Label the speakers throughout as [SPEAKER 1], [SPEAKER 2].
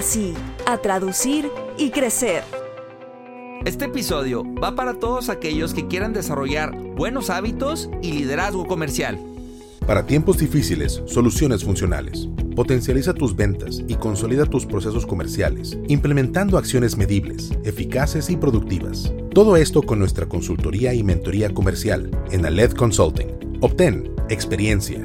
[SPEAKER 1] sí, a traducir y crecer.
[SPEAKER 2] Este episodio va para todos aquellos que quieran desarrollar buenos hábitos y liderazgo comercial.
[SPEAKER 3] Para tiempos difíciles, soluciones funcionales. Potencializa tus ventas y consolida tus procesos comerciales, implementando acciones medibles, eficaces y productivas. Todo esto con nuestra consultoría y mentoría comercial en Aled Consulting. Obtén experiencia,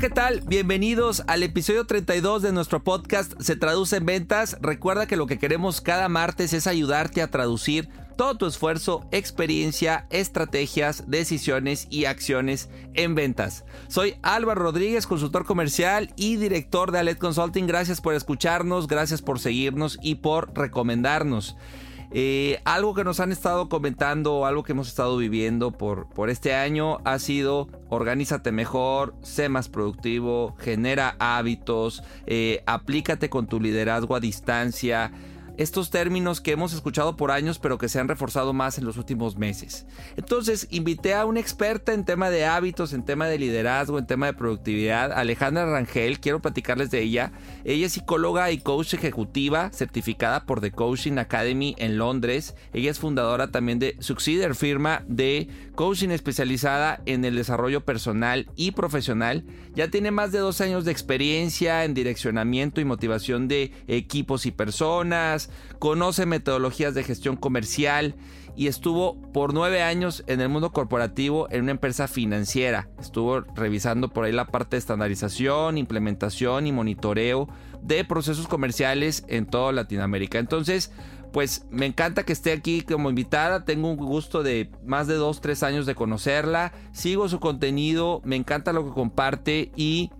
[SPEAKER 2] ¿Qué tal? Bienvenidos al episodio 32 de nuestro podcast Se traduce en ventas. Recuerda que lo que queremos cada martes es ayudarte a traducir todo tu esfuerzo, experiencia, estrategias, decisiones y acciones en ventas. Soy Álvaro Rodríguez, consultor comercial y director de Alet Consulting. Gracias por escucharnos, gracias por seguirnos y por recomendarnos. Eh, algo que nos han estado comentando, algo que hemos estado viviendo por, por este año ha sido organízate mejor, sé más productivo, genera hábitos, eh, aplícate con tu liderazgo a distancia estos términos que hemos escuchado por años pero que se han reforzado más en los últimos meses. Entonces invité a una experta en tema de hábitos, en tema de liderazgo, en tema de productividad, Alejandra Rangel, quiero platicarles de ella. Ella es psicóloga y coach ejecutiva certificada por The Coaching Academy en Londres. Ella es fundadora también de Succeeder, firma de coaching especializada en el desarrollo personal y profesional. Ya tiene más de dos años de experiencia en direccionamiento y motivación de equipos y personas conoce metodologías de gestión comercial y estuvo por nueve años en el mundo corporativo en una empresa financiera. Estuvo revisando por ahí la parte de estandarización, implementación y monitoreo de procesos comerciales en toda Latinoamérica. Entonces, pues me encanta que esté aquí como invitada. Tengo un gusto de más de dos, tres años de conocerla. Sigo su contenido, me encanta lo que comparte y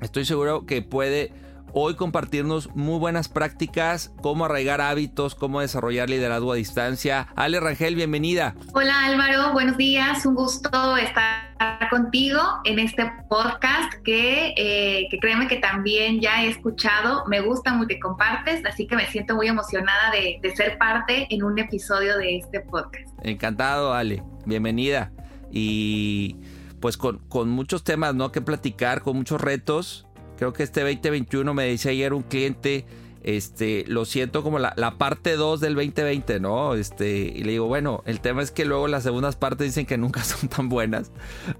[SPEAKER 2] estoy seguro que puede hoy compartirnos muy buenas prácticas, cómo arraigar hábitos, cómo desarrollar liderazgo a distancia. Ale Rangel, bienvenida.
[SPEAKER 4] Hola Álvaro, buenos días, un gusto estar contigo en este podcast que, eh, que créeme que también ya he escuchado, me gusta mucho que compartes, así que me siento muy emocionada de, de ser parte en un episodio de este podcast.
[SPEAKER 2] Encantado, Ale, bienvenida. Y pues con, con muchos temas, ¿no? Que platicar, con muchos retos. Creo que este 2021 me dice ayer un cliente, este, lo siento como la, parte 2 del 2020, ¿no? Este, y le digo, bueno, el tema es que luego las segundas partes dicen que nunca son tan buenas,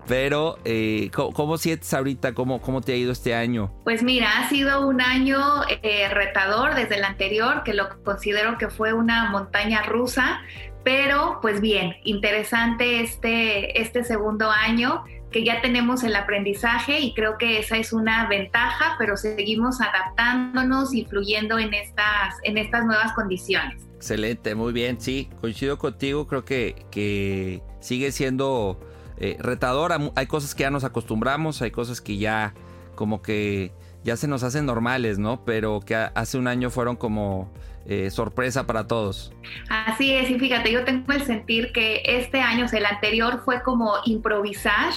[SPEAKER 2] pero eh, ¿cómo, sientes ahorita? ¿Cómo, ¿Cómo te ha ido este año?
[SPEAKER 4] Pues mira, ha sido un año eh, retador desde el anterior, que lo considero que fue una montaña rusa, pero pues bien, interesante este, este segundo año que ya tenemos el aprendizaje y creo que esa es una ventaja, pero seguimos adaptándonos y fluyendo en estas, en estas nuevas condiciones.
[SPEAKER 2] Excelente, muy bien, sí, coincido contigo, creo que, que sigue siendo eh, retadora, hay cosas que ya nos acostumbramos, hay cosas que ya como que ya se nos hacen normales, ¿no? Pero que hace un año fueron como eh, sorpresa para todos.
[SPEAKER 4] Así es, y fíjate, yo tengo el sentir que este año, o sea, el anterior fue como improvisar,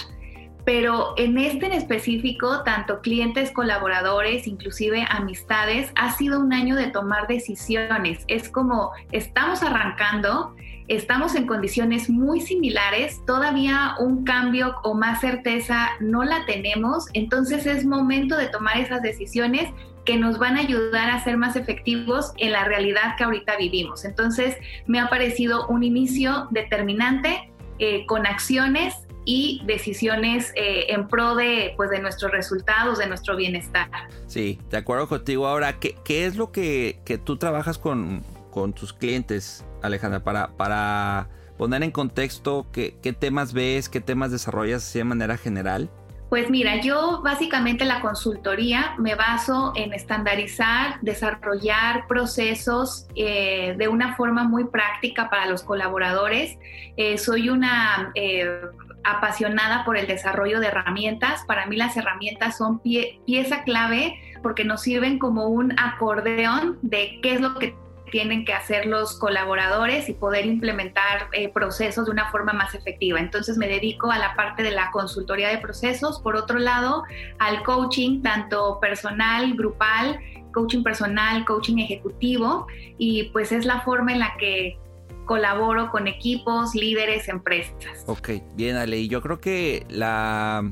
[SPEAKER 4] pero en este en específico, tanto clientes, colaboradores, inclusive amistades, ha sido un año de tomar decisiones. Es como estamos arrancando estamos en condiciones muy similares, todavía un cambio o más certeza no la tenemos, entonces es momento de tomar esas decisiones que nos van a ayudar a ser más efectivos en la realidad que ahorita vivimos. Entonces me ha parecido un inicio determinante eh, con acciones y decisiones eh, en pro de, pues, de nuestros resultados, de nuestro bienestar.
[SPEAKER 2] Sí, de acuerdo contigo. Ahora, ¿qué, qué es lo que, que tú trabajas con, con, tus clientes, Alejandra, para, para poner en contexto qué, qué temas ves, qué temas desarrollas de manera general?
[SPEAKER 4] Pues mira, yo básicamente la consultoría me baso en estandarizar, desarrollar procesos eh, de una forma muy práctica para los colaboradores. Eh, soy una eh, apasionada por el desarrollo de herramientas. Para mí las herramientas son pieza clave porque nos sirven como un acordeón de qué es lo que tienen que hacer los colaboradores y poder implementar eh, procesos de una forma más efectiva. Entonces me dedico a la parte de la consultoría de procesos, por otro lado al coaching, tanto personal, grupal, coaching personal, coaching ejecutivo, y pues es la forma en la que colaboro con equipos, líderes, empresas.
[SPEAKER 2] Ok, bien Ale, y yo creo que la,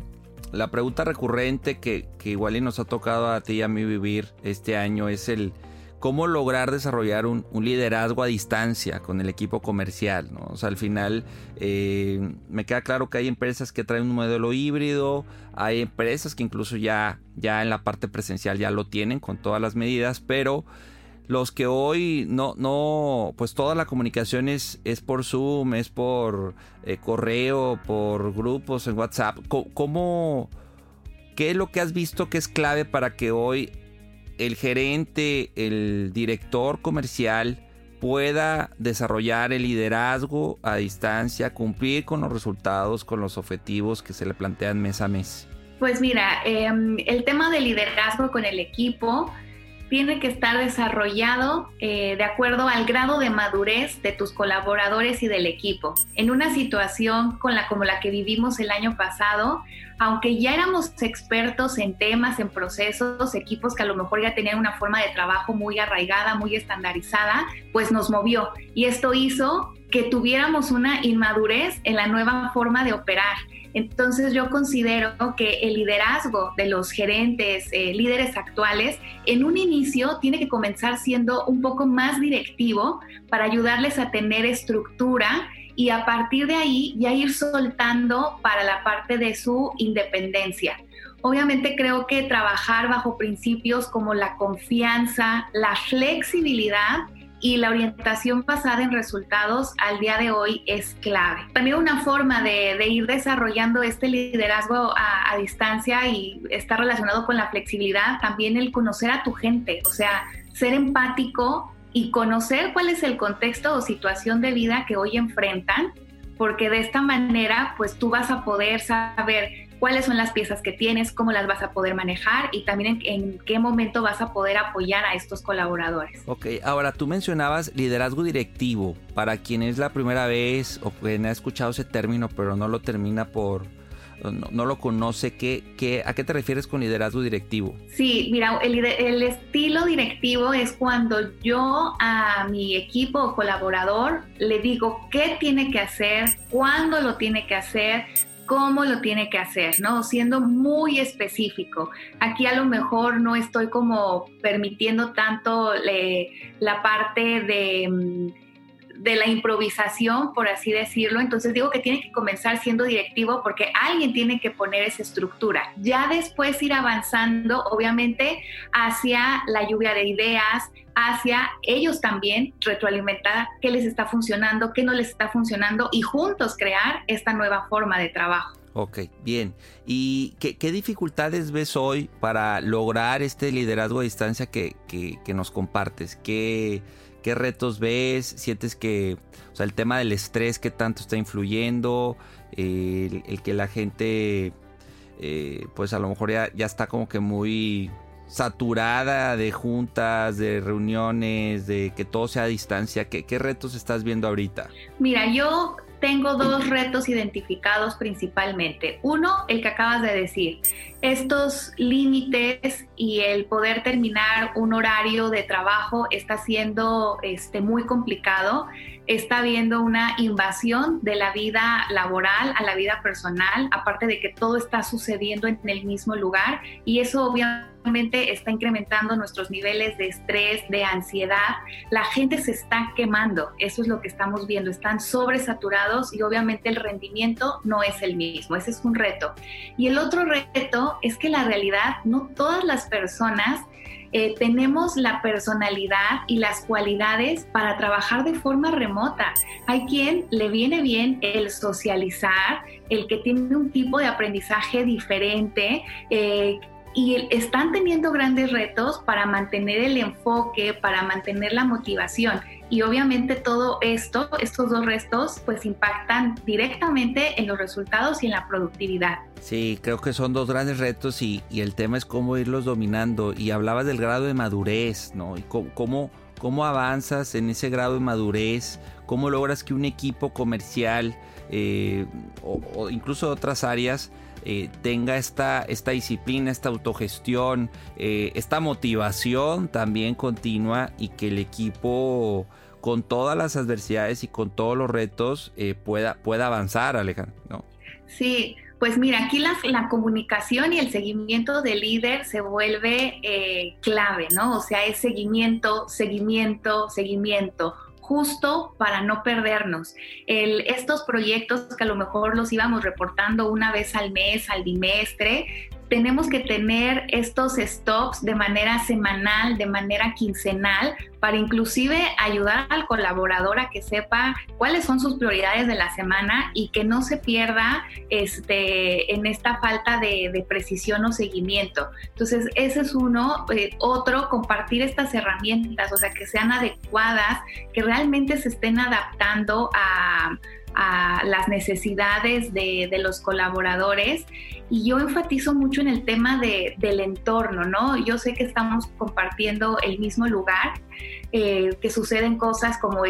[SPEAKER 2] la pregunta recurrente que, que igual nos ha tocado a ti y a mí vivir este año es el cómo lograr desarrollar un, liderazgo a distancia con el equipo comercial. ¿no? O sea, al final eh, me queda claro que hay empresas que traen un modelo híbrido, hay empresas que incluso ya, ya en la parte presencial ya lo tienen con todas las medidas, pero los que hoy no, no, pues toda la comunicación es, es por Zoom, es por eh, correo, por grupos en WhatsApp. ¿Cómo, ¿Qué es lo que has visto que es clave para que hoy el gerente, el director comercial pueda desarrollar el liderazgo a distancia, cumplir con los resultados, con los objetivos que se le plantean mes a mes?
[SPEAKER 4] Pues mira, em, el tema del liderazgo con el equipo tiene que estar desarrollado eh, de acuerdo al grado de madurez de tus colaboradores y del equipo. En una situación con como la que vivimos el año pasado, aunque ya éramos expertos en temas, en procesos, equipos que a lo mejor ya tenían una forma de trabajo muy arraigada, muy estandarizada, pues nos movió. Y esto hizo que tuviéramos una inmadurez en la nueva forma de operar. Entonces yo considero que el liderazgo de los gerentes, eh, líderes actuales, en un inicio tiene que comenzar siendo un poco más directivo para ayudarles a tener estructura y a partir de ahí ya ir soltando para la parte de su independencia. Obviamente creo que trabajar bajo principios como la confianza, la flexibilidad, y la orientación basada en resultados al día de hoy es clave. También una forma de, ir desarrollando este liderazgo a, distancia y está relacionado con la flexibilidad, también el conocer a tu gente, o sea, ser empático y conocer cuál es el contexto o situación de vida que hoy enfrentan, porque de esta manera pues tú vas a poder saber cuáles son las piezas que tienes, cómo las vas a poder manejar y también en, qué momento vas a poder apoyar a estos colaboradores.
[SPEAKER 2] Ok, ahora tú mencionabas liderazgo directivo. Para quien es la primera vez o quien ha escuchado ese término pero no lo termina por, no, lo conoce, ¿qué, qué, ¿a qué te refieres con liderazgo directivo?
[SPEAKER 4] Sí, mira, el, el, estilo directivo es cuando yo a mi equipo o colaborador le digo qué tiene que hacer, cuándo lo tiene que hacer, cómo lo tiene que hacer, ¿no? Siendo muy específico. Aquí a lo mejor no estoy como permitiendo tanto la parte de, mm, de la improvisación, por así decirlo. Entonces digo que tiene que comenzar siendo directivo porque alguien tiene que poner esa estructura. Ya después ir avanzando, obviamente, hacia la lluvia de ideas, hacia ellos también retroalimentar qué les está funcionando, qué no les está funcionando y juntos crear esta nueva forma de trabajo.
[SPEAKER 2] Ok, bien. ¿Y qué, dificultades ves hoy para lograr este liderazgo a distancia que, nos compartes? ¿Qué, ¿Qué, retos ves? ¿Sientes que, o sea, el tema del estrés, qué tanto está influyendo? el, que la gente, eh, pues a lo mejor ya, ya está como que muy saturada de juntas, de reuniones, de que todo sea a distancia? ¿Qué, ¿Qué, retos estás viendo ahorita?
[SPEAKER 4] Mira, yo tengo dos retos identificados principalmente. Uno, el que acabas de decir, estos límites y el poder terminar un horario de trabajo está siendo este, muy complicado. Está habiendo una invasión de la vida laboral a la vida personal, aparte de que todo está sucediendo en el mismo lugar y eso obviamente está incrementando nuestros niveles de estrés, de ansiedad. La gente se está quemando, eso es lo que estamos viendo, están sobresaturados y obviamente el rendimiento no es el mismo, ese es un reto. Y el otro reto es que la realidad, no todas las personas eh, tenemos la personalidad y las cualidades para trabajar de forma remota. Hay quien le viene bien el socializar, el que tiene un tipo de aprendizaje diferente, eh, y están teniendo grandes retos para mantener el enfoque, para mantener la motivación. Y obviamente todo esto, estos dos restos, pues impactan directamente en los resultados y en la productividad.
[SPEAKER 2] Sí, creo que son dos grandes retos y, el tema es cómo irlos dominando. Y hablabas del grado de madurez, ¿no? Y cómo, cómo, avanzas en ese grado de madurez, cómo logras que un equipo comercial eh, o, incluso otras áreas eh, tenga esta, esta disciplina, esta autogestión, eh, esta motivación también continua y que el equipo con todas las adversidades y con todos los retos eh, pueda, pueda avanzar, Alejandro. ¿no?
[SPEAKER 4] Sí, pues mira, aquí la, la, comunicación y el seguimiento del líder se vuelve clave, ¿no? O sea, es seguimiento, seguimiento, seguimiento justo para no perdernos. estos proyectos que a lo mejor los íbamos reportando una vez al mes, al bimestre, tenemos que tener estos stops de manera semanal, de manera quincenal, para inclusive ayudar al colaborador a que sepa cuáles son sus prioridades de la semana y que no se pierda este, en esta falta de, precisión o seguimiento. Entonces, ese es uno. Eh, otro, compartir estas herramientas, o sea, que sean adecuadas, que realmente se estén adaptando a las necesidades de, los colaboradores y yo enfatizo mucho en el tema de, del entorno, ¿no? Yo sé que estamos compartiendo el mismo lugar, eh, que suceden cosas como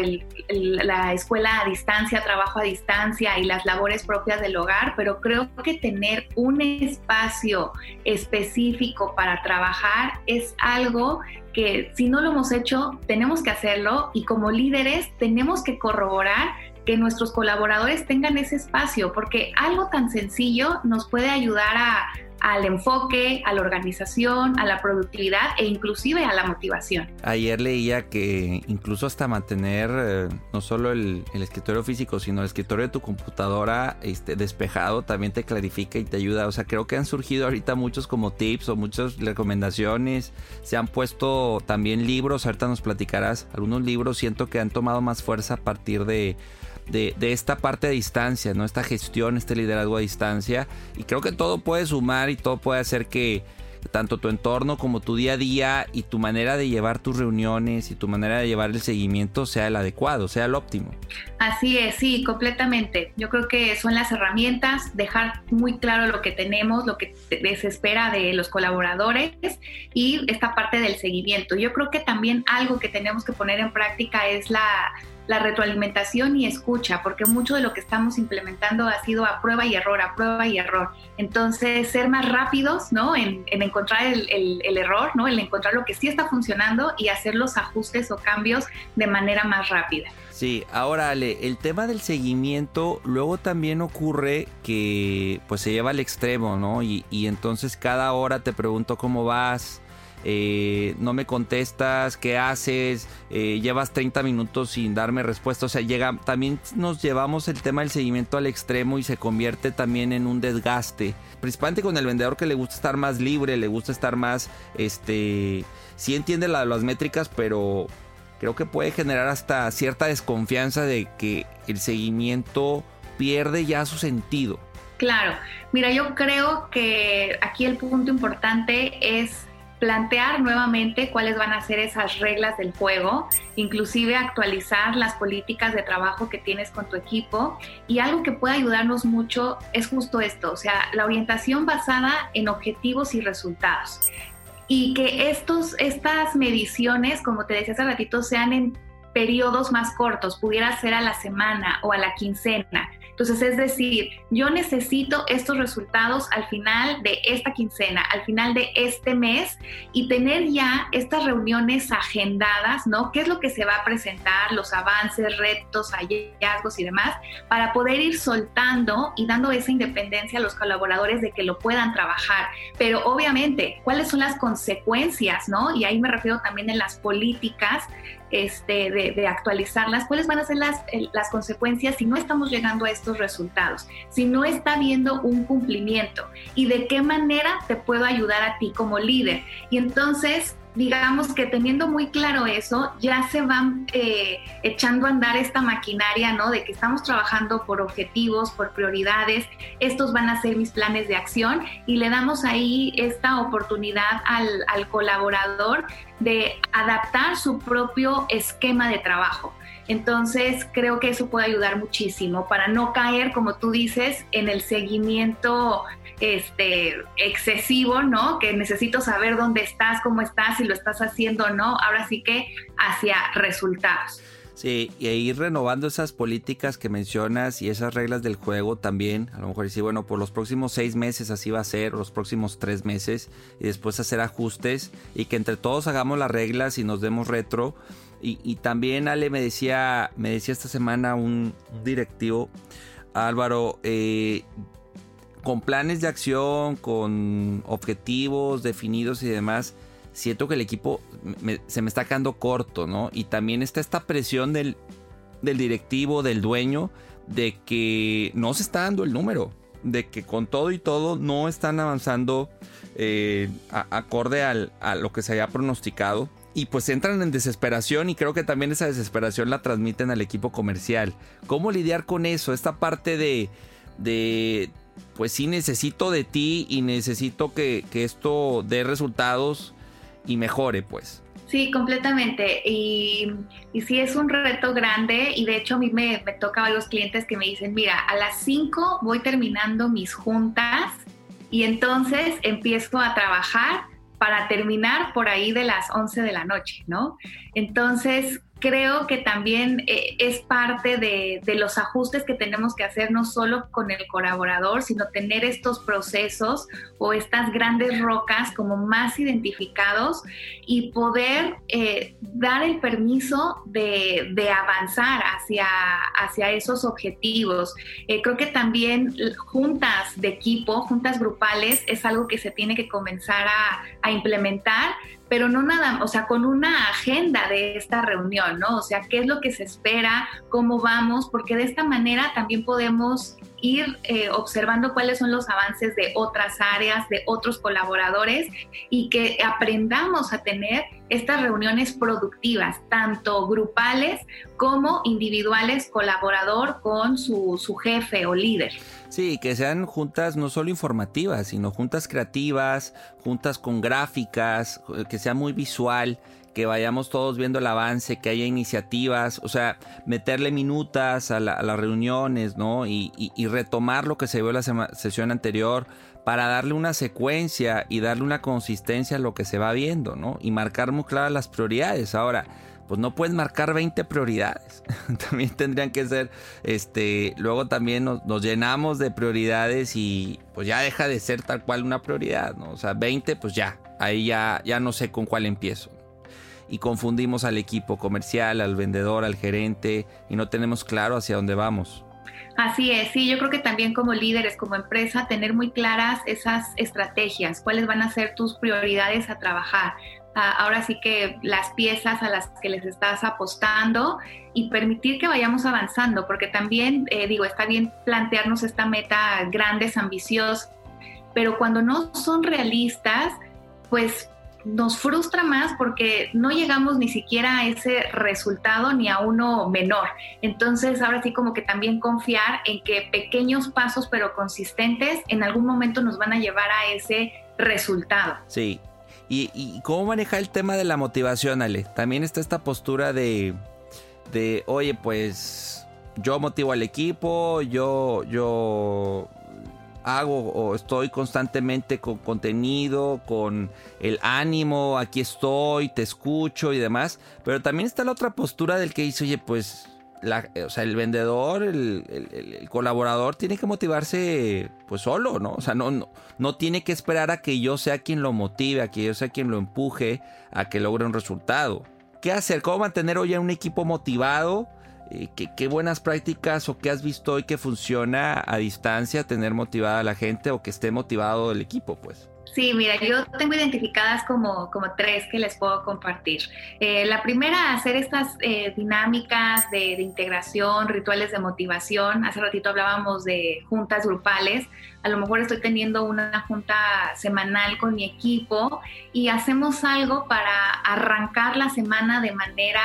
[SPEAKER 4] la escuela a distancia, trabajo a distancia y las labores propias del hogar, pero creo que tener un espacio específico para trabajar es algo que si no lo hemos hecho, tenemos que hacerlo y como líderes tenemos que corroborar que nuestros colaboradores tengan ese espacio, porque algo tan sencillo nos puede ayudar a, al enfoque, a la organización, a la productividad e inclusive a la motivación.
[SPEAKER 2] Ayer leía que incluso hasta mantener eh, no solo el, escritorio físico, sino el escritorio de tu computadora este, despejado también te clarifica y te ayuda. O sea, creo que han surgido ahorita muchos como tips o muchas recomendaciones. Se han puesto también libros, ahorita nos platicarás algunos libros, siento que han tomado más fuerza a partir de de, esta parte a distancia, ¿no? Esta gestión, este liderazgo a distancia. Y creo que todo puede sumar y todo puede hacer que tanto tu entorno como tu día a día y tu manera de llevar tus reuniones y tu manera de llevar el seguimiento sea el adecuado, sea el óptimo.
[SPEAKER 4] Así es, sí, completamente. Yo creo que son las herramientas, dejar muy claro lo que tenemos, lo que se espera de los colaboradores y esta parte del seguimiento. Yo creo que también algo que tenemos que poner en práctica es la la retroalimentación y escucha, porque mucho de lo que estamos implementando ha sido a prueba y error, a prueba y error. Entonces, ser más rápidos, ¿no? En, encontrar el, el, error, ¿no? En encontrar lo que sí está funcionando y hacer los ajustes o cambios de manera más rápida.
[SPEAKER 2] Sí, ahora Ale, el tema del seguimiento luego también ocurre que pues se lleva al extremo, ¿no? Y, y entonces cada hora te pregunto cómo vas, eh, no me contestas, ¿qué haces? Eh, llevas 30 minutos sin darme respuesta. O sea, llega, también nos llevamos el tema del seguimiento al extremo y se convierte también en un desgaste. Principalmente con el vendedor que le gusta estar más libre, le gusta estar más, este, sí entiende las métricas, pero creo que puede generar hasta cierta desconfianza de que el seguimiento pierde ya su sentido.
[SPEAKER 4] Claro, mira, yo creo que aquí el punto importante es plantear nuevamente cuáles van a ser esas reglas del juego, inclusive actualizar las políticas de trabajo que tienes con tu equipo. Y algo que puede ayudarnos mucho es justo esto, o sea, la orientación basada en objetivos y resultados. Y que estos, estas mediciones, como te decía hace ratito, sean en periodos más cortos, pudiera ser a la semana o a la quincena, Entonces, es decir, yo necesito estos resultados al final de esta quincena, al final de este mes y tener ya estas reuniones agendadas, ¿no? ¿Qué es lo que se va a presentar, los avances, retos, hallazgos y demás, para poder ir soltando y dando esa independencia a los colaboradores de que lo puedan trabajar. Pero obviamente, ¿cuáles son las consecuencias, ¿no? Y ahí me refiero también en las políticas este, de, actualizarlas, cuáles van a ser las, las consecuencias si no estamos llegando a estos resultados, si no está habiendo un cumplimiento y de qué manera te puedo ayudar a ti como líder. Y entonces digamos que teniendo muy claro eso, ya se van eh, echando a andar esta maquinaria, ¿no? De que estamos trabajando por objetivos, por prioridades, estos van a ser mis planes de acción y le damos ahí esta oportunidad al, al colaborador de adaptar su propio esquema de trabajo. Entonces creo que eso puede ayudar muchísimo para no caer, como tú dices, en el seguimiento este, excesivo, ¿no? Que necesito saber dónde estás, cómo estás, si lo estás haciendo o no. Ahora sí que hacia resultados.
[SPEAKER 2] Sí, y ir renovando esas políticas que mencionas y esas reglas del juego también. A lo mejor decir, bueno, por los próximos seis meses así va a ser, o los próximos tres meses, y después hacer ajustes y que entre todos hagamos las reglas y nos demos retro. Y, también Ale me decía, me decía esta semana un, directivo, Álvaro, eh, con planes de acción, con objetivos definidos y demás, siento que el equipo se me está quedando corto, ¿no? Y también está esta presión del, directivo, del dueño, de que no se está dando el número, de que con todo y todo no están avanzando eh, acorde a lo que se había pronosticado. Y pues entran en desesperación y creo que también esa desesperación la transmiten al equipo comercial. ¿Cómo lidiar con eso? Esta parte de, de pues sí necesito de ti y necesito que, esto dé resultados y mejore, pues.
[SPEAKER 4] Sí, completamente. Y, y, sí es un reto grande y de hecho a mí me, me toca varios clientes que me dicen, mira, a las 5 voy terminando mis juntas y entonces empiezo a trabajar para terminar por ahí de las 11 de la noche, ¿no? Entonces, creo que también eh, es parte de, los ajustes que tenemos que hacer no solo con el colaborador, sino tener estos procesos o estas grandes rocas como más identificados y poder eh, dar el permiso de, avanzar hacia, hacia esos objetivos. Eh, creo que también juntas de equipo, juntas grupales, es algo que se tiene que comenzar a, a implementar pero no nada, o sea, con una agenda de esta reunión, ¿no? O sea, qué es lo que se espera, cómo vamos, porque de esta manera también podemos ir eh, observando cuáles son los avances de otras áreas, de otros colaboradores y que aprendamos a tener estas reuniones productivas, tanto grupales como individuales, colaborador con su, su jefe o líder.
[SPEAKER 2] Sí, que sean juntas no solo informativas, sino juntas creativas, juntas con gráficas, que sea muy visual, que vayamos todos viendo el avance, que haya iniciativas, o sea, meterle minutas a, las reuniones, ¿no? Y, retomar lo que se vio en la sesión anterior para darle una secuencia y darle una consistencia a lo que se va viendo, ¿no? Y marcar muy claras las prioridades. Ahora, pues no puedes marcar 20 prioridades. también tendrían que ser, este, luego también nos, nos, llenamos de prioridades y pues ya deja de ser tal cual una prioridad, ¿no? O sea, 20, pues ya, ahí ya, ya no sé con cuál empiezo y confundimos al equipo comercial, al vendedor, al gerente y no tenemos claro hacia dónde vamos.
[SPEAKER 4] Así es, sí, yo creo que también como líderes, como empresa, tener muy claras esas estrategias, cuáles van a ser tus prioridades a trabajar. Ah, ahora sí que las piezas a las que les estás apostando y permitir que vayamos avanzando, porque también, eh, digo, está bien plantearnos esta meta grandes, ambiciosas, pero cuando no son realistas, pues nos frustra más porque no llegamos ni siquiera a ese resultado ni a uno menor. Entonces, ahora sí como que también confiar en que pequeños pasos pero consistentes en algún momento nos van a llevar a ese resultado.
[SPEAKER 2] Sí. ¿Y, cómo manejar el tema de la motivación, Ale? También está esta postura de, de oye, pues yo motivo al equipo, yo, yo hago o estoy constantemente con contenido, con el ánimo, aquí estoy, te escucho y demás. Pero también está la otra postura del que dice, oye, pues o sea, el vendedor, el, colaborador tiene que motivarse pues solo, ¿no? O sea, no, no, tiene que esperar a que yo sea quien lo motive, a que yo sea quien lo empuje a que logre un resultado. ¿Qué hacer? ¿Cómo mantener hoy a un equipo motivado? Eh, ¿qué, ¿Qué buenas prácticas o qué has visto hoy que funciona a distancia, tener motivada a la gente o que esté motivado el equipo, pues?
[SPEAKER 4] Sí, mira, yo tengo identificadas como, como tres que les puedo compartir. Eh, la primera, hacer estas eh, dinámicas de, integración, rituales de motivación. Hace ratito hablábamos de juntas grupales. A lo mejor estoy teniendo una junta semanal con mi equipo y hacemos algo para arrancar la semana de manera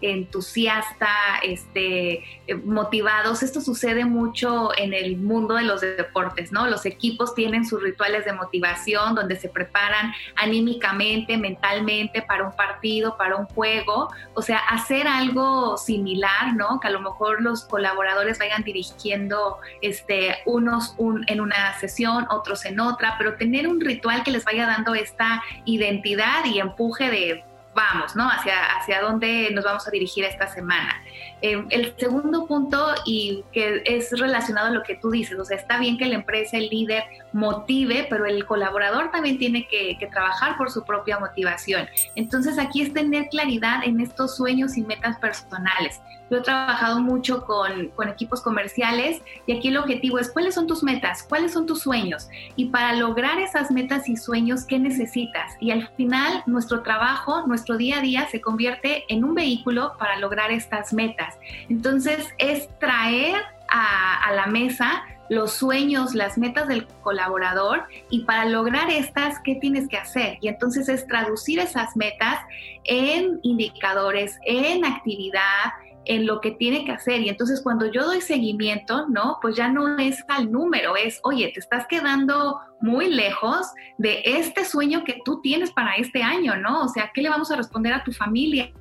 [SPEAKER 4] entusiasta, este, eh, motivados. Esto sucede mucho en el mundo de los deportes, ¿no? Los equipos tienen sus rituales de motivación donde se preparan anímicamente, mentalmente para un partido, para un juego. O sea, hacer algo similar, ¿no? Que a lo mejor los colaboradores vayan dirigiendo este, unos en una sesión, otros en otra, pero tener un ritual que les vaya dando esta identidad y empuje de vamos, ¿no? Hacia, hacia dónde nos vamos a dirigir esta semana. Eh, el segundo punto, y que es relacionado a lo que tú dices, o sea, está bien que la empresa, el líder, motive, pero el colaborador también tiene que, que trabajar por su propia motivación. Entonces, aquí es tener claridad en estos sueños y metas personales. Yo he trabajado mucho con, con, equipos comerciales y aquí el objetivo es cuáles son tus metas, cuáles son tus sueños y para lograr esas metas y sueños, ¿qué necesitas? Y al final nuestro trabajo, nuestro día a día se convierte en un vehículo para lograr estas metas. Entonces es traer a, a la mesa los sueños, las metas del colaborador y para lograr estas, ¿qué tienes que hacer? Y entonces es traducir esas metas en indicadores, en actividad, en lo que tiene que hacer. Y entonces cuando yo doy seguimiento, ¿no? Pues ya no es al número, es, oye, te estás quedando muy lejos de este sueño que tú tienes para este año, ¿no? O sea, ¿qué le vamos a responder a tu familia?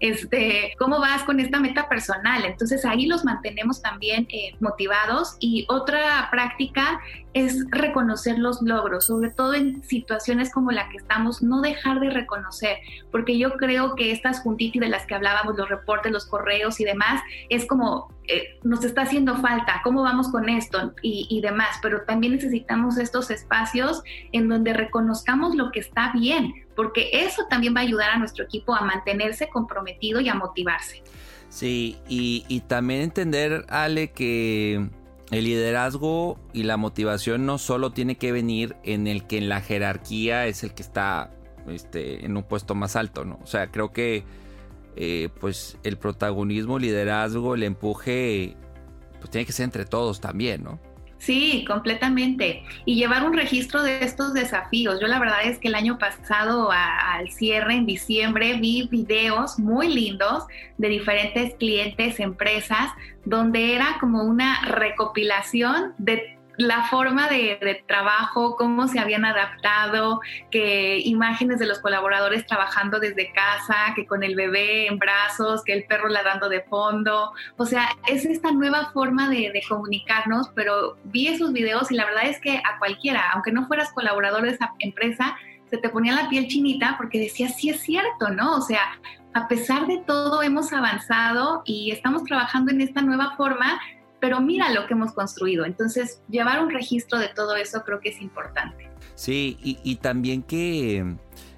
[SPEAKER 4] Este, cómo vas con esta meta personal. Entonces ahí los mantenemos también eh, motivados y otra práctica es reconocer los logros, sobre todo en situaciones como la que estamos, no dejar de reconocer, porque yo creo que estas juntitas de las que hablábamos, los reportes, los correos y demás, es como eh, nos está haciendo falta, cómo vamos con esto y, y demás, pero también necesitamos estos espacios en donde reconozcamos lo que está bien, porque eso también va a ayudar a nuestro equipo a mantenerse comprometido y a motivarse.
[SPEAKER 2] Sí, y, también entender, Ale, que el liderazgo y la motivación no solo tiene que venir en el que en la jerarquía es el que está este, en un puesto más alto, ¿no? O sea, creo que eh, pues el protagonismo, liderazgo, el empuje, pues tiene que ser entre todos también, ¿no?
[SPEAKER 4] Sí, completamente. Y llevar un registro de estos desafíos. Yo la verdad es que el año pasado al cierre, en diciembre, vi videos muy lindos de diferentes clientes, empresas, donde era como una recopilación de la forma de, trabajo, cómo se habían adaptado, que imágenes de los colaboradores trabajando desde casa, que con el bebé en brazos, que el perro ladrando de fondo. O sea, es esta nueva forma de, comunicarnos, pero vi esos videos y la verdad es que a cualquiera, aunque no fueras colaborador de esa empresa, se te ponía la piel chinita porque decías, sí es cierto, ¿no? O sea, a pesar de todo hemos avanzado y estamos trabajando en esta nueva forma, pero mira lo que hemos construido. Entonces, llevar un registro de todo eso creo que es importante.
[SPEAKER 2] Sí, y, también que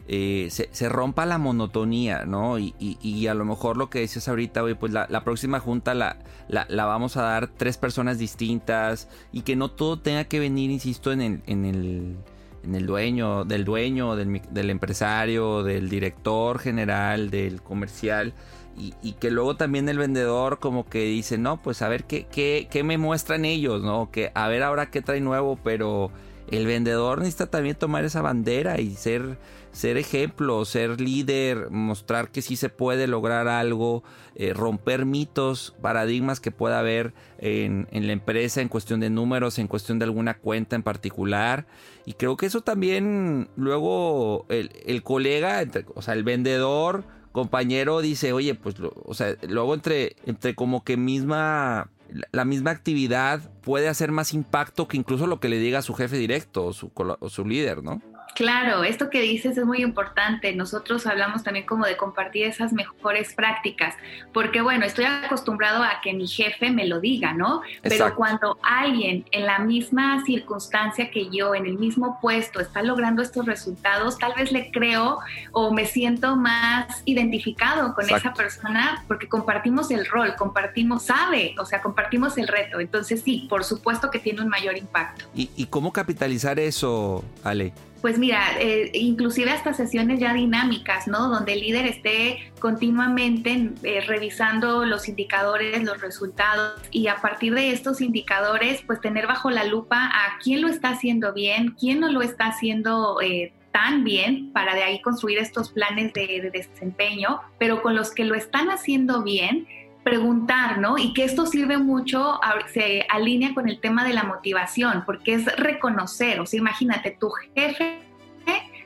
[SPEAKER 2] eh, se, rompa la monotonía, ¿no? Y, a lo mejor lo que dices ahorita, hoy, pues la, próxima junta la, la, vamos a dar tres personas distintas y que no todo tenga que venir, insisto, en el, en el, en el dueño, del dueño, del, del empresario, del director general, del comercial y, que luego también el vendedor como que dice, no, pues a ver qué, qué, qué me muestran ellos, ¿no? Que a ver ahora qué trae nuevo, pero el vendedor necesita también tomar esa bandera y ser, ser ejemplo, ser líder, mostrar que sí se puede lograr algo, eh, romper mitos, paradigmas que pueda haber en, en, la empresa en cuestión de números, en cuestión de alguna cuenta en particular. Y creo que eso también luego el, el colega, o sea, el vendedor, compañero dice, oye, pues, o sea, luego entre, entre como que misma, la misma actividad puede hacer más impacto que incluso lo que le diga su jefe directo o su, su líder, ¿no?
[SPEAKER 4] Claro, esto que dices es muy importante. Nosotros hablamos también como de compartir esas mejores prácticas, porque bueno, estoy acostumbrado a que mi jefe me lo diga, ¿no? Pero cuando alguien en la misma circunstancia que yo, en el mismo puesto, está logrando estos resultados, tal vez le creo o me siento más identificado con esa persona porque compartimos el rol, compartimos, sabe, o sea, compartimos el reto. Entonces sí, por supuesto que tiene un mayor impacto.
[SPEAKER 2] ¿Y, y cómo capitalizar eso, Ale?
[SPEAKER 4] Pues mira, eh, inclusive hasta sesiones ya dinámicas, ¿no? Donde el líder esté continuamente eh, revisando los indicadores, los resultados y a partir de estos indicadores, pues tener bajo la lupa a quién lo está haciendo bien, quién no lo está haciendo eh, tan bien para de ahí construir estos planes de desempeño, pero con los que lo están haciendo bien, preguntar, ¿no? Y que esto sirve mucho, se alinea con el tema de la motivación, porque es reconocer, o sea, imagínate, tu jefe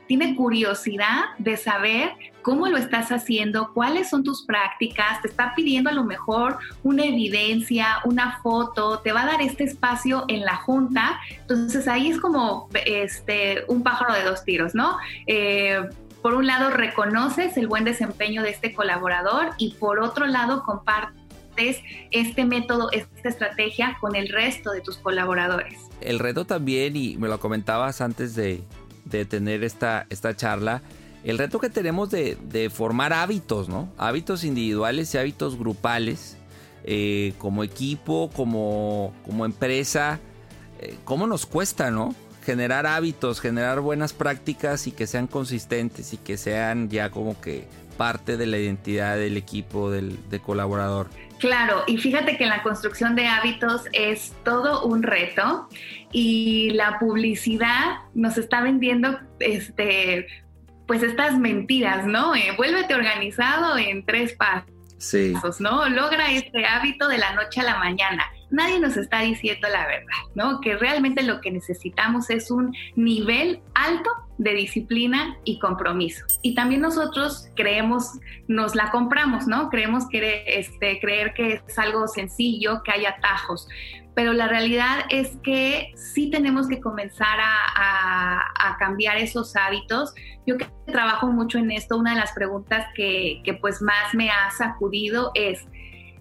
[SPEAKER 4] tiene curiosidad de saber cómo lo estás haciendo, cuáles son tus prácticas, te está pidiendo a lo mejor una evidencia, una foto, te va a dar este espacio en la junta. Entonces ahí es como este, un pájaro de dos tiros, ¿no? Eh, por un lado reconoces el buen desempeño de este colaborador y por otro lado compartes este método, esta estrategia con el resto de tus colaboradores.
[SPEAKER 2] El reto también, y me lo comentabas antes de, tener esta, esta charla, el reto que tenemos de, formar hábitos, ¿no? Hábitos individuales y hábitos grupales, eh, como equipo, como, como empresa, eh, ¿cómo nos cuesta, ¿no? Generar hábitos, generar buenas prácticas y que sean consistentes y que sean ya como que parte de la identidad del equipo, del, colaborador.
[SPEAKER 4] Claro, y fíjate que la construcción de hábitos es todo un reto y la publicidad nos está vendiendo este pues estas mentiras, ¿no? Eh, vuélvete organizado en tres pasos. Sí. ¿no? Logra este hábito de la noche a la mañana nadie nos está diciendo la verdad, ¿no? Que realmente lo que necesitamos es un nivel alto de disciplina y compromiso. Y también nosotros creemos, nos la compramos, ¿no? Creemos que este, creer que es algo sencillo, que hay atajos. Pero la realidad es que sí tenemos que comenzar a, a, cambiar esos hábitos. Yo que trabajo mucho en esto, una de las preguntas que, que pues más me ha sacudido es,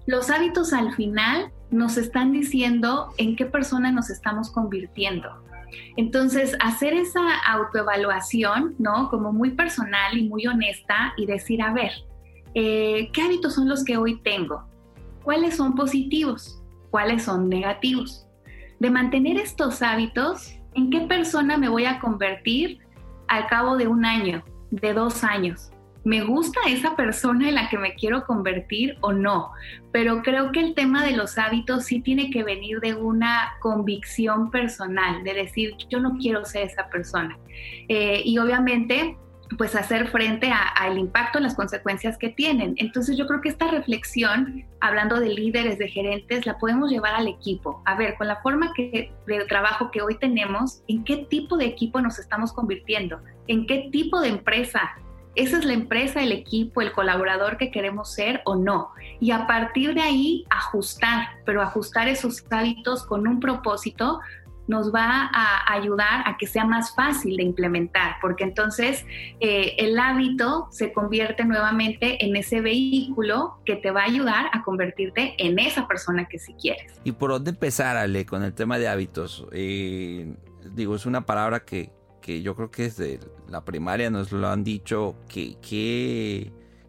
[SPEAKER 4] los hábitos al final nos están diciendo en qué persona nos estamos convirtiendo. Entonces, hacer esa autoevaluación, ¿no? Como muy personal y muy honesta y decir, a ver, eh, ¿qué hábitos son los que hoy tengo? ¿Cuáles son positivos? ¿Cuáles son negativos? De mantener estos hábitos, ¿en qué persona me voy a convertir al cabo de un año, de dos años? ¿Me gusta esa persona en la que me quiero convertir o no? Pero creo que el tema de los hábitos sí tiene que venir de una convicción personal, de decir, yo no quiero ser esa persona. Eh, y obviamente pues hacer frente al impacto, las consecuencias que tienen. Entonces yo creo que esta reflexión, hablando de líderes, de gerentes, la podemos llevar al equipo. A ver, con la forma que, de trabajo que hoy tenemos, ¿en qué tipo de equipo nos estamos convirtiendo? ¿En qué tipo de empresa esa es la empresa, el equipo, el colaborador que queremos ser o no. Y a partir de ahí ajustar, pero ajustar esos hábitos con un propósito nos va a ayudar a que sea más fácil de implementar, porque entonces eh, el hábito se convierte nuevamente en ese vehículo que te va a ayudar a convertirte en esa persona que si quieres.
[SPEAKER 2] ¿Y por dónde empezar, Ale, con el tema de hábitos? Eh, digo, es una palabra que, yo creo que desde la primaria nos lo han dicho, que,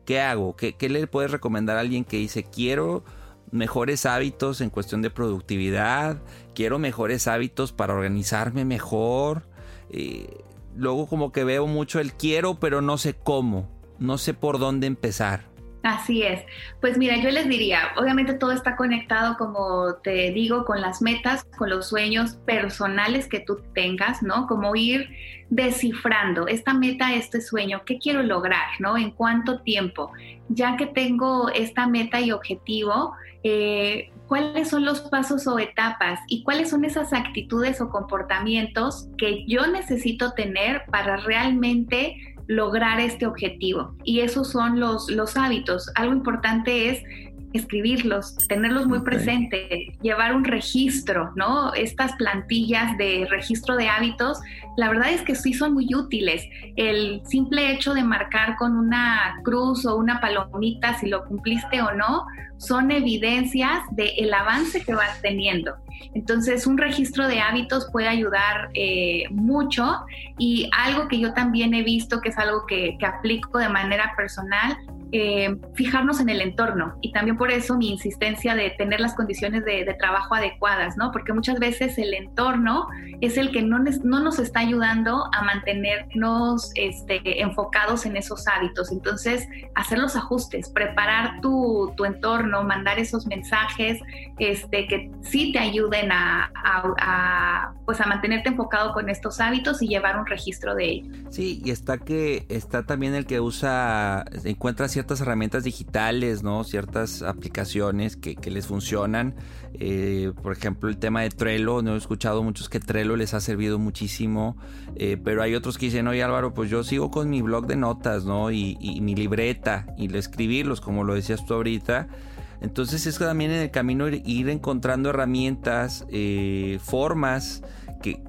[SPEAKER 2] ¿qué hago? ¿Qué, ¿Qué, le puedes recomendar a alguien que dice, quiero mejores hábitos en cuestión de productividad, quiero mejores hábitos para organizarme mejor? Eh, luego como que veo mucho el quiero, pero no sé cómo, no sé por dónde empezar.
[SPEAKER 4] Así es. Pues mira, yo les diría, obviamente todo está conectado, como te digo, con las metas, con los sueños personales que tú tengas, ¿no? Como ir descifrando esta meta, este sueño, ¿qué quiero lograr, ¿no? ¿En cuánto tiempo? Ya que tengo esta meta y objetivo, eh, ¿cuáles son los pasos o etapas y cuáles son esas actitudes o comportamientos que yo necesito tener para realmente lograr este objetivo. Y esos son los, los hábitos. Algo importante es escribirlos, tenerlos muy presente, llevar un registro, ¿no? Estas plantillas de registro de hábitos, la verdad es que sí son muy útiles. El simple hecho de marcar con una cruz o una palomita si lo cumpliste o no, son evidencias del el avance que vas teniendo. Entonces, un registro de hábitos puede ayudar eh, mucho y algo que yo también he visto, que es algo que, que aplico de manera personal, eh, fijarnos en el entorno y también por eso mi insistencia de tener las condiciones de, trabajo adecuadas, ¿no? Porque muchas veces el entorno es el que no, no nos está ayudando a mantenernos este, enfocados en esos hábitos. Entonces, hacer los ajustes, preparar tu, tu entorno, mandar esos mensajes este, que sí te ayuden a, a, pues a mantenerte enfocado con estos hábitos y llevar un registro de ellos.
[SPEAKER 2] Sí, y está que está también el que usa, encuentra ciertas herramientas digitales, ¿no? Ciertas aplicaciones que, les funcionan. Eh, por ejemplo, el tema de Trello, no he escuchado muchos que Trello les ha servido muchísimo, eh, pero hay otros que dicen, oye Álvaro, pues yo sigo con mi blog de notas, ¿no? Y, mi libreta, y escribirlos, como lo decías tú ahorita. Entonces es también en el camino ir, encontrando herramientas, eh, formas que,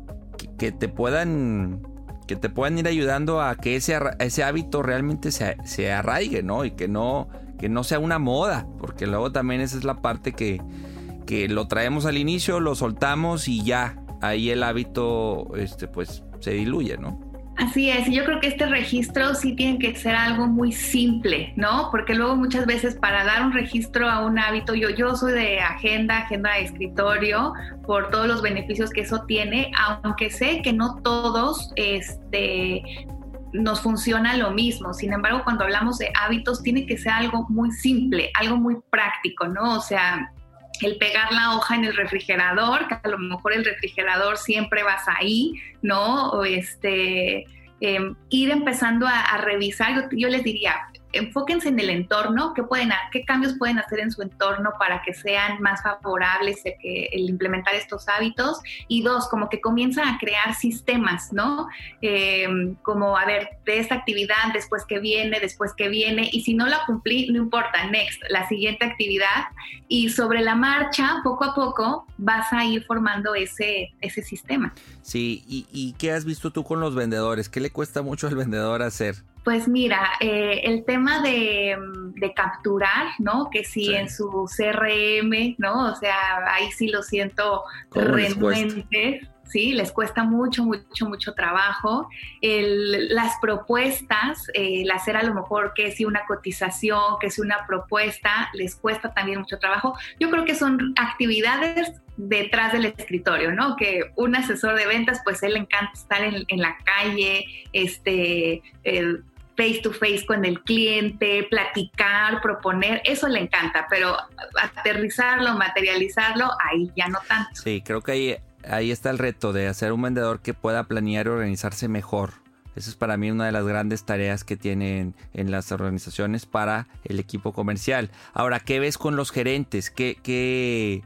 [SPEAKER 2] que te puedan que te puedan ir ayudando a que ese, ese hábito realmente se, se, arraigue, ¿no? Y que no, que no sea una moda, porque luego también esa es la parte que, que lo traemos al inicio, lo soltamos y ya, ahí el hábito, este, pues, se diluye, ¿no?
[SPEAKER 4] Así es, y yo creo que este registro sí tiene que ser algo muy simple, ¿no? Porque luego muchas veces para dar un registro a un hábito, yo, yo soy de agenda, agenda de escritorio, por todos los beneficios que eso tiene, aunque sé que no todos este, nos funciona lo mismo. Sin embargo, cuando hablamos de hábitos, tiene que ser algo muy simple, algo muy práctico, ¿no? O sea, el pegar la hoja en el refrigerador, que a lo mejor el refrigerador siempre vas ahí, ¿no? O este, em, ir empezando a, revisar, yo, les diría, enfóquense en el entorno, qué, pueden, qué cambios pueden hacer en su entorno para que sean más favorables el implementar estos hábitos. Y dos, como que comienzan a crear sistemas, ¿no? Em, como, a ver, de esta actividad, después que viene, después que viene, y si no la cumplí, no importa, next, la siguiente actividad. Y sobre la marcha, poco a poco, vas a ir formando ese, ese sistema.
[SPEAKER 2] Sí, ¿Y, ¿y qué has visto tú con los vendedores? ¿Qué le cuesta mucho al vendedor hacer?
[SPEAKER 4] Pues mira, eh, el tema de, capturar, ¿no? Que si en su CRM, ¿no? O sea, ahí sí lo siento renuente. Sí, les cuesta mucho, mucho, mucho trabajo. las propuestas, el hacer a lo mejor que si una cotización, que si una propuesta, les cuesta también mucho trabajo. Yo creo que son actividades detrás del escritorio, ¿no? Que un asesor de ventas, pues él le encanta estar en, la calle, este, face to face con el cliente, platicar, proponer, eso le encanta, pero aterrizarlo, materializarlo, ahí ya no tanto.
[SPEAKER 2] Sí, creo que ahí, ahí está el reto de hacer un vendedor que pueda planear y organizarse mejor. Eso es para mí una de las grandes tareas que tienen en las organizaciones para el equipo comercial. Ahora, ¿qué ves con los gerentes? ¿Qué, qué,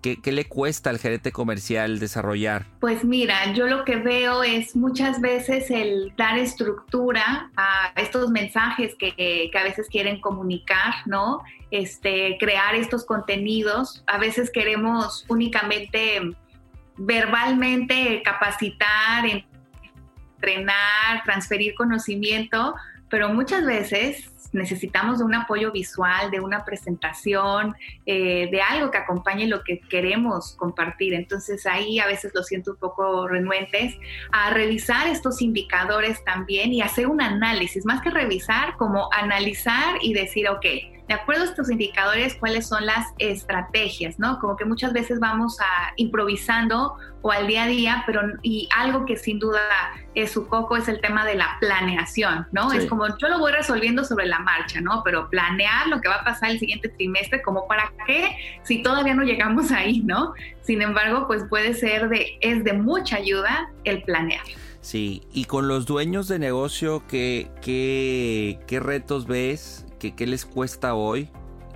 [SPEAKER 2] ¿Qué, le cuesta al gerente comercial desarrollar?
[SPEAKER 4] Pues mira, yo lo que veo es muchas veces el dar estructura a estos mensajes que, a veces quieren comunicar, ¿no? Este, crear estos contenidos. A veces queremos únicamente verbalmente capacitar, entrenar, transferir conocimiento, pero muchas veces necesitamos de un apoyo visual, de una presentación, eh, de algo que acompañe lo que queremos compartir. Entonces ahí a veces lo siento un poco renuentes a revisar estos indicadores también y hacer un análisis, más que revisar, como analizar y decir, ok, de acuerdo a estos indicadores, cuáles son las estrategias, ¿no? Como que muchas veces vamos a improvisando o al día a día, pero y algo que sin duda es su coco es el tema de la planeación, ¿no? Es como yo lo voy resolviendo sobre la marcha, ¿no? Pero planear lo que va a pasar el siguiente trimestre, como para qué si todavía no llegamos ahí, ¿no? Sin embargo, pues puede ser de, es de mucha ayuda el planear.
[SPEAKER 2] Sí, y con los dueños de negocio, ¿qué, qué, qué retos ves? ¿Qué, les cuesta hoy?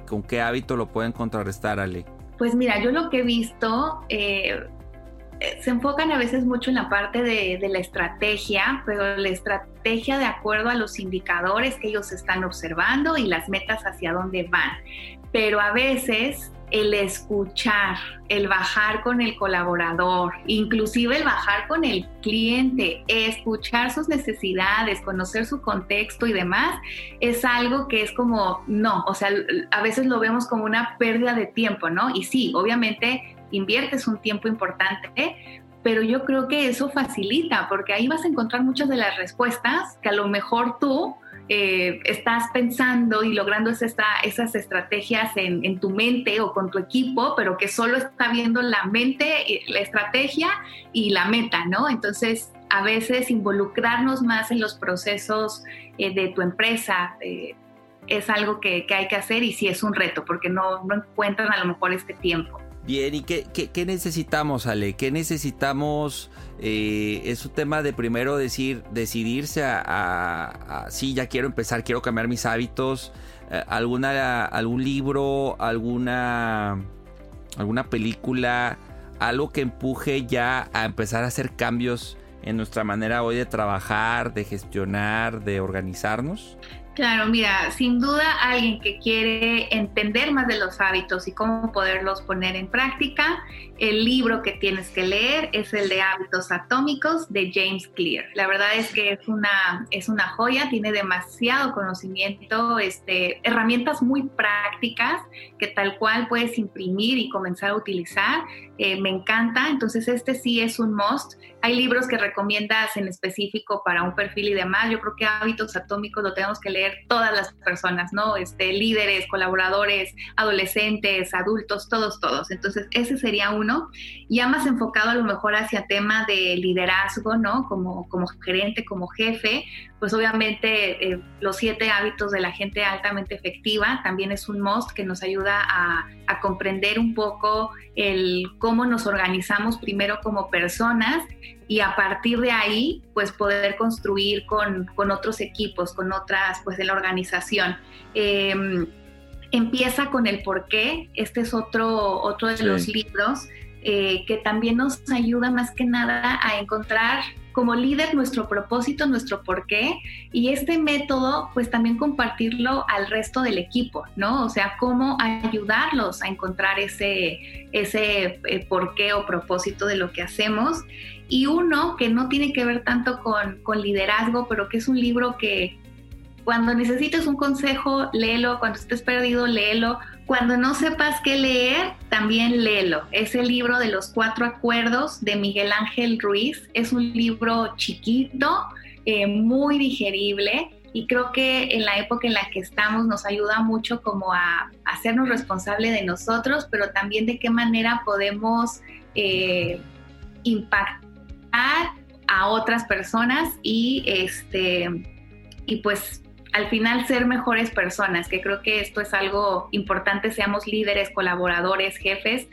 [SPEAKER 2] ¿Con qué hábito lo pueden contrarrestar, Ale?
[SPEAKER 4] Pues mira, yo lo que he visto, eh, eh, se enfocan a veces mucho en la parte de, la estrategia, pero la estrategia de acuerdo a los indicadores que ellos están observando y las metas hacia dónde van. Pero a veces el escuchar, el bajar con el colaborador, inclusive el bajar con el cliente, escuchar sus necesidades, conocer su contexto y demás, es algo que es como, no, o sea, a veces lo vemos como una pérdida de tiempo, ¿no? Y sí, obviamente inviertes un tiempo importante, pero yo creo que eso facilita, porque ahí vas a encontrar muchas de las respuestas que a lo mejor tú eh, estás pensando y logrando esas estrategias en, tu mente o con tu equipo, pero que solo está viendo la mente, la estrategia y la meta, ¿no? Entonces, a veces involucrarnos más en los procesos eh, de tu empresa. Eh, es algo que, hay que hacer y sí es un reto porque no, no encuentran a lo mejor este tiempo.
[SPEAKER 2] Bien, ¿y qué, qué, necesitamos, Ale? ¿Qué necesitamos? Eh, es un tema de primero decir, decidirse a, sí, ya quiero empezar, quiero cambiar mis hábitos. Eh, alguna, algún libro, alguna, alguna película, algo que empuje ya a empezar a hacer cambios en nuestra manera hoy de trabajar, de gestionar, de organizarnos.
[SPEAKER 4] Claro, mira, sin duda alguien que quiere entender más de los hábitos y cómo poderlos poner en práctica, el libro que tienes que leer es el de Hábitos Atómicos de James Clear. La verdad es que es una, es una joya, tiene demasiado conocimiento, este, herramientas muy prácticas que tal cual puedes imprimir y comenzar a utilizar. Eh, me encanta, entonces este sí es un must. Hay libros que recomiendas en específico para un perfil y demás. Yo creo que Hábitos Atómicos lo tenemos que leer todas las personas, ¿no? Este, líderes, colaboradores, adolescentes, adultos, todos, todos. Entonces, ese sería uno. Ya más enfocado a lo mejor hacia tema de liderazgo, ¿no? Como, como gerente, como jefe, pues obviamente eh, los siete hábitos de la gente altamente efectiva también es un must que nos ayuda a, a comprender un poco el cómo nos organizamos primero como personas y a partir de ahí, pues poder construir con, con otros equipos, con otras, pues de la organización. Em, empieza con el por qué, este es otro, otro de los libros eh, que también nos ayuda más que nada a encontrar como líder nuestro propósito, nuestro porqué y este método pues también compartirlo al resto del equipo, ¿no? O sea, cómo ayudarlos a encontrar ese, ese eh, porqué o propósito de lo que hacemos. Y uno que no tiene que ver tanto con, con liderazgo, pero que es un libro que cuando necesites un consejo, léelo, cuando estés perdido, léelo, cuando no sepas qué leer, también léelo. Es el libro de los cuatro acuerdos de Miguel Ángel Ruiz. Es un libro chiquito, eh, muy digerible y creo que en la época en la que estamos nos ayuda mucho como a, hacernos responsable de nosotros, pero también de qué manera podemos eh, impactar a otras personas y este y pues al final ser mejores personas, que creo que esto es algo importante, seamos líderes, colaboradores, jefes,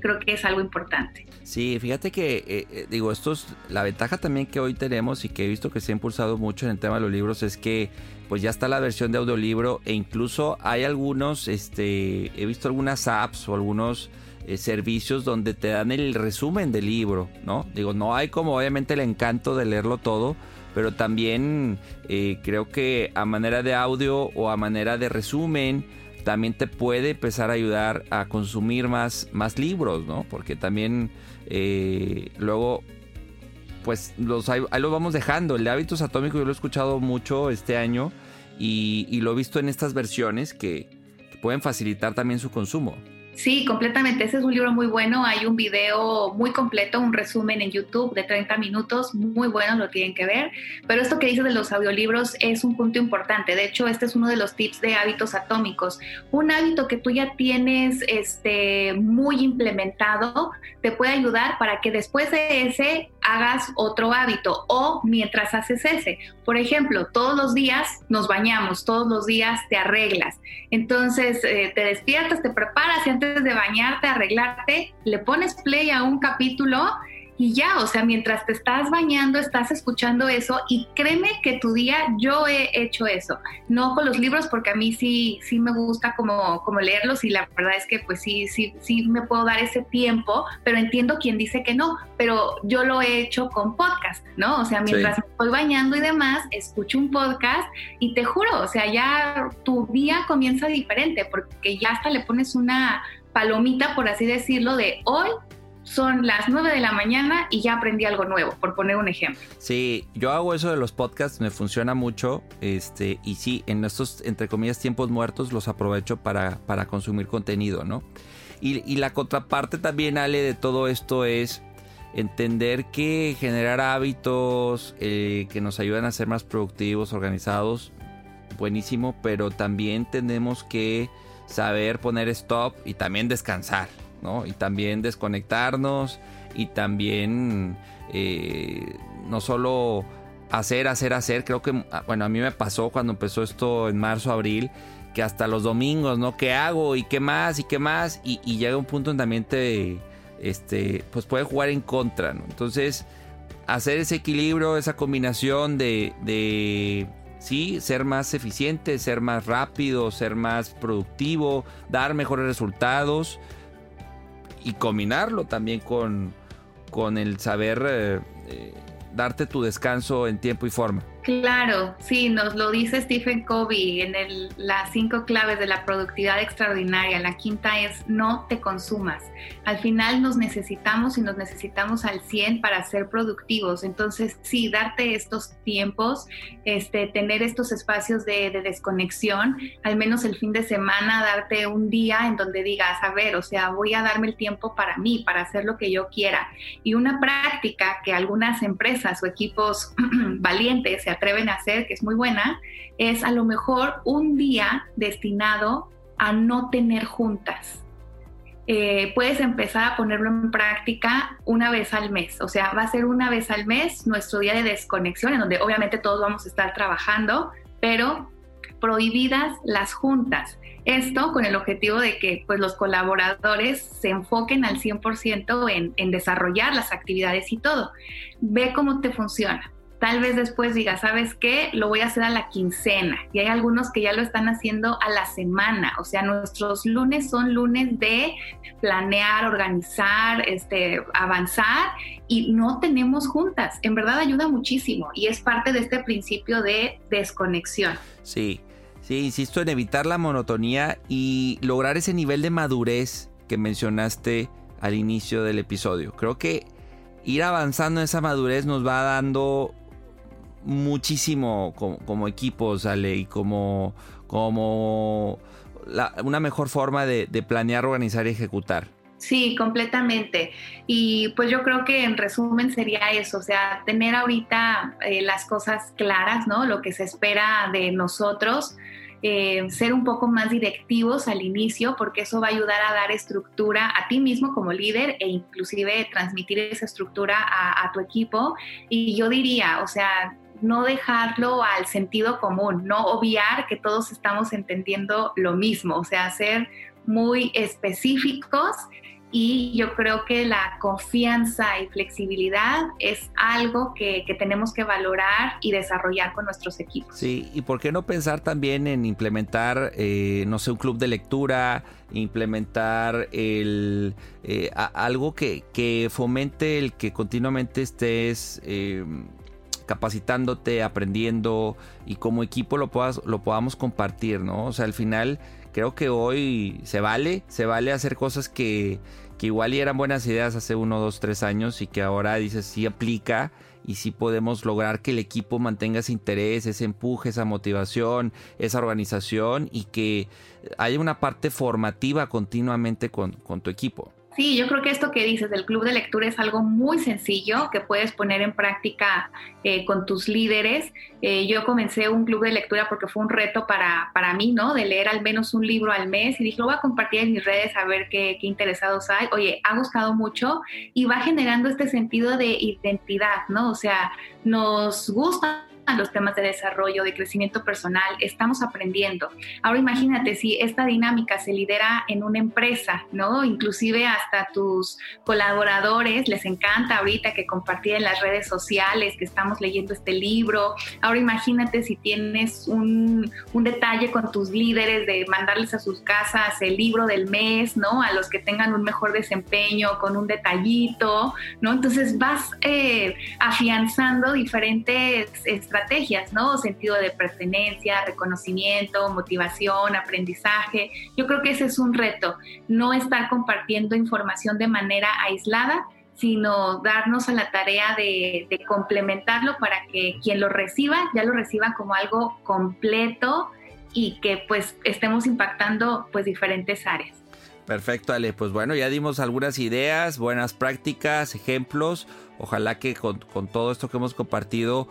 [SPEAKER 4] creo que es algo importante.
[SPEAKER 2] Sí, fíjate que, eh, eh, digo, esto es la ventaja también que hoy tenemos y que he visto que se ha impulsado mucho en el tema de los libros es que pues ya está la versión de audiolibro e incluso hay algunos, este, he visto algunas apps o algunos eh, servicios donde te dan el resumen del libro, ¿no? Digo, no hay como obviamente el encanto de leerlo todo, pero también eh, creo que a manera de audio o a manera de resumen también te puede empezar a ayudar a consumir más, más libros, ¿no? Porque también eh, luego pues los, ahí, lo vamos dejando. El de hábitos atómicos yo lo he escuchado mucho este año y, lo he visto en estas versiones que pueden facilitar también su consumo.
[SPEAKER 4] Sí, completamente. Ese es un libro muy bueno. Hay un video muy completo, un resumen en YouTube de 30 minutos, muy bueno, lo tienen que ver. Pero esto que dices de los audiolibros es un punto importante. De hecho, este es uno de los tips de hábitos atómicos. Un hábito que tú ya tienes este, muy implementado te puede ayudar para que después de ese hagas otro hábito o mientras haces ese. Por ejemplo, todos los días nos bañamos, todos los días te arreglas. Entonces, eh, te despiertas, te preparas y antes de bañarte, arreglarte, le pones play a un capítulo y ya, o sea, mientras te estás bañando, estás escuchando eso y créeme que tu día, yo he hecho eso, no con los libros porque a mí sí, sí me gusta como, como leerlos y la verdad es que pues sí, sí, sí me puedo dar ese tiempo, pero entiendo quien dice que no, pero yo lo he hecho con podcast, ¿no? O sea, mientras me estoy bañando y demás, escucho un podcast y te juro, o sea, ya tu día comienza diferente porque ya hasta le pones una palomita, por así decirlo, de hoy son las 9 de la mañana y ya aprendí algo nuevo, por poner un ejemplo.
[SPEAKER 2] Sí, yo hago eso de los podcasts, me funciona mucho. Este, y sí, en estos, entre comillas, tiempos muertos los aprovecho para, para consumir contenido, ¿no? Y, la contraparte también, Ale, de todo esto es entender que generar hábitos eh, que nos ayudan a ser más productivos, organizados, buenísimo, pero también tenemos que saber poner stop y también descansar. Y también desconectarnos y también eh, no solo hacer, hacer, hacer. Creo que, ah, bueno, a mí me pasó cuando empezó esto en marzo, abril, que hasta los domingos, ¿no? ¿Qué hago? ¿Y qué más? ¿Y qué más? Y, llega un punto en también te, este, pues puede jugar en contra, ¿no? Entonces, hacer ese equilibrio, esa combinación de, de sí, ser más eficiente, ser más rápido, ser más productivo, dar mejores resultados y combinarlo también con, con el saber eh, eh, darte tu descanso en tiempo y forma.
[SPEAKER 4] Claro, sí, nos lo dice Stephen Covey en las cinco claves de la productividad extraordinaria. La quinta es no te consumas. Al final nos necesitamos y nos necesitamos al 100 para ser productivos. Entonces, sí, darte estos tiempos, este, tener estos espacios de, de desconexión, al menos el fin de semana, darte un día en donde digas, a ver, o sea, voy a darme el tiempo para mí, para hacer lo que yo quiera. Y una práctica que algunas empresas o equipos valientes atreven a hacer, que es muy buena, es a lo mejor un día destinado a no tener juntas. Eh, puedes empezar a ponerlo en práctica una vez al mes. O sea, va a ser una vez al mes nuestro día de desconexión, en donde obviamente todos vamos a estar trabajando, pero prohibidas las juntas. Esto con el objetivo de que pues, los colaboradores se enfoquen al 100% en, en desarrollar las actividades y todo. Ve cómo te funciona tal vez después diga, ¿sabes qué? Lo voy a hacer a la quincena. Y hay algunos que ya lo están haciendo a la semana. O sea, nuestros lunes son lunes de planear, organizar, este, avanzar y no tenemos juntas. En verdad ayuda muchísimo y es parte de este principio de desconexión.
[SPEAKER 2] Sí, sí, insisto en evitar la monotonía y lograr ese nivel de madurez que mencionaste al inicio del episodio. Creo que ir avanzando en esa madurez nos va dando muchísimo como, equipo, sale, y como, como una mejor forma de, planear, organizar y ejecutar.
[SPEAKER 4] Sí, completamente. Y pues yo creo que en resumen sería eso, o sea, tener ahorita eh, las cosas claras, ¿no? Lo que se espera de nosotros, eh, ser un poco más directivos al inicio, porque eso va a ayudar a dar estructura a ti mismo como líder e inclusive transmitir esa estructura a tu equipo. Y yo diría, o sea, no dejarlo al sentido común, no obviar que todos estamos entendiendo lo mismo, o sea, ser muy específicos y yo creo que la confianza y flexibilidad es algo que, tenemos que valorar y desarrollar con nuestros equipos.
[SPEAKER 2] Sí, y por qué no pensar también en implementar, eh, no sé, un club de lectura, implementar el, eh, algo que, que, fomente el que continuamente estés... Eh, capacitándote, aprendiendo y como equipo lo, puedas, lo podamos compartir, ¿no? O sea, al final creo que hoy se vale, se vale hacer cosas que, que igual eran buenas ideas hace uno, dos, tres años y que ahora dices sí aplica y sí podemos lograr que el equipo mantenga ese interés, ese empuje, esa motivación, esa organización y que haya una parte formativa continuamente con, con tu equipo.
[SPEAKER 4] Sí, yo creo que esto que dices del club de lectura es algo muy sencillo que puedes poner en práctica eh, con tus líderes. Eh, yo comencé un club de lectura porque fue un reto para, para mí, ¿no? De leer al menos un libro al mes y dije, lo voy a compartir en mis redes a ver qué, qué interesados hay. Oye, ha gustado mucho y va generando este sentido de identidad, ¿no? O sea, nos gusta los temas de desarrollo, de crecimiento personal, estamos aprendiendo. Ahora imagínate si esta dinámica se lidera en una empresa, ¿no? Inclusive hasta tus colaboradores les encanta ahorita que compartir en las redes sociales que estamos leyendo este libro. Ahora imagínate si tienes un, un detalle con tus líderes de mandarles a sus casas el libro del mes, ¿no? A los que tengan un mejor desempeño con un detallito, ¿no? Entonces vas eh, afianzando diferentes estrategias, ¿no? Sentido de pertenencia, reconocimiento, motivación, aprendizaje. Yo creo que ese es un reto, no estar compartiendo información de manera aislada, sino darnos a la tarea de, complementarlo para que quien lo reciba ya lo reciba como algo completo y que pues estemos impactando pues diferentes áreas.
[SPEAKER 2] Perfecto, Ale. Pues bueno, ya dimos algunas ideas, buenas prácticas, ejemplos. Ojalá que con todo esto que hemos compartido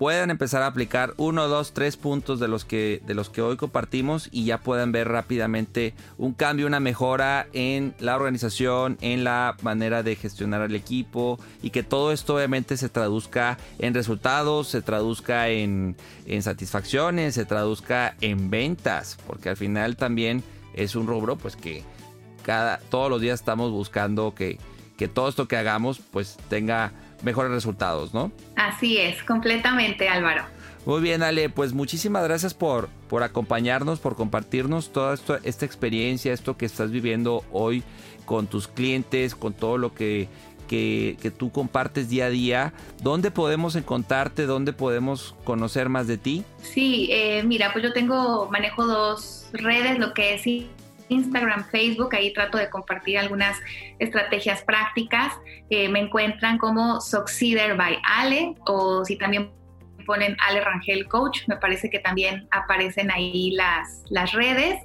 [SPEAKER 2] puedan empezar a aplicar uno, dos, tres puntos de los que de los que hoy compartimos y ya puedan ver rápidamente un cambio, una mejora en la organización, en la manera de gestionar al equipo y que todo esto obviamente se traduzca en resultados, se traduzca en, en satisfacciones, se traduzca en ventas, porque al final también es un rubro pues que cada todos los días estamos buscando que, que todo esto que hagamos pues tenga mejores resultados, ¿no?
[SPEAKER 4] Así es, completamente Álvaro.
[SPEAKER 2] Muy bien, Ale, pues muchísimas gracias por, por acompañarnos, por compartirnos toda esto, esta experiencia, esto que estás viviendo hoy con tus clientes, con todo lo que, que, que tú compartes día a día. ¿Dónde podemos encontrarte? ¿Dónde podemos conocer más de ti?
[SPEAKER 4] Sí, eh, mira, pues yo tengo, manejo dos redes, lo que es Instagram, Facebook, ahí trato de compartir algunas estrategias prácticas. Eh, me encuentran como Succeeder by Ale o si también ponen Ale Rangel Coach, me parece que también aparecen ahí las, las redes.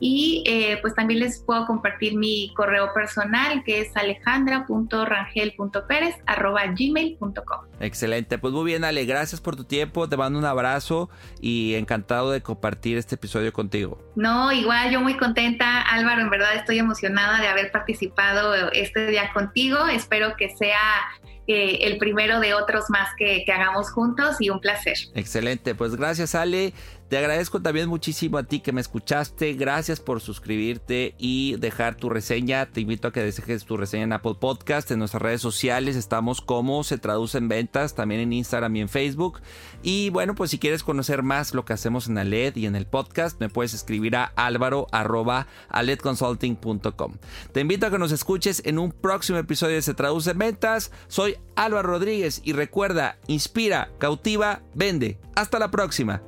[SPEAKER 4] Y eh, pues también les puedo compartir mi correo personal que es alejandra.rangel.pérez.gmail.com
[SPEAKER 2] Excelente, pues muy bien Ale, gracias por tu tiempo, te mando un abrazo y encantado de compartir este episodio contigo.
[SPEAKER 4] No, igual yo muy contenta Álvaro, en verdad estoy emocionada de haber participado este día contigo, espero que sea eh, el primero de otros más que, que hagamos juntos y un placer.
[SPEAKER 2] Excelente, pues gracias Ale. Te agradezco también muchísimo a ti que me escuchaste. Gracias por suscribirte y dejar tu reseña. Te invito a que dejes tu reseña en Apple Podcast. En nuestras redes sociales estamos como se traduce en ventas, también en Instagram y en Facebook. Y bueno, pues si quieres conocer más lo que hacemos en Aled y en el podcast, me puedes escribir a álvaro.aledconsulting.com. Te invito a que nos escuches en un próximo episodio de Se traduce en ventas. Soy Álvaro Rodríguez y recuerda, inspira, cautiva, vende. Hasta la próxima.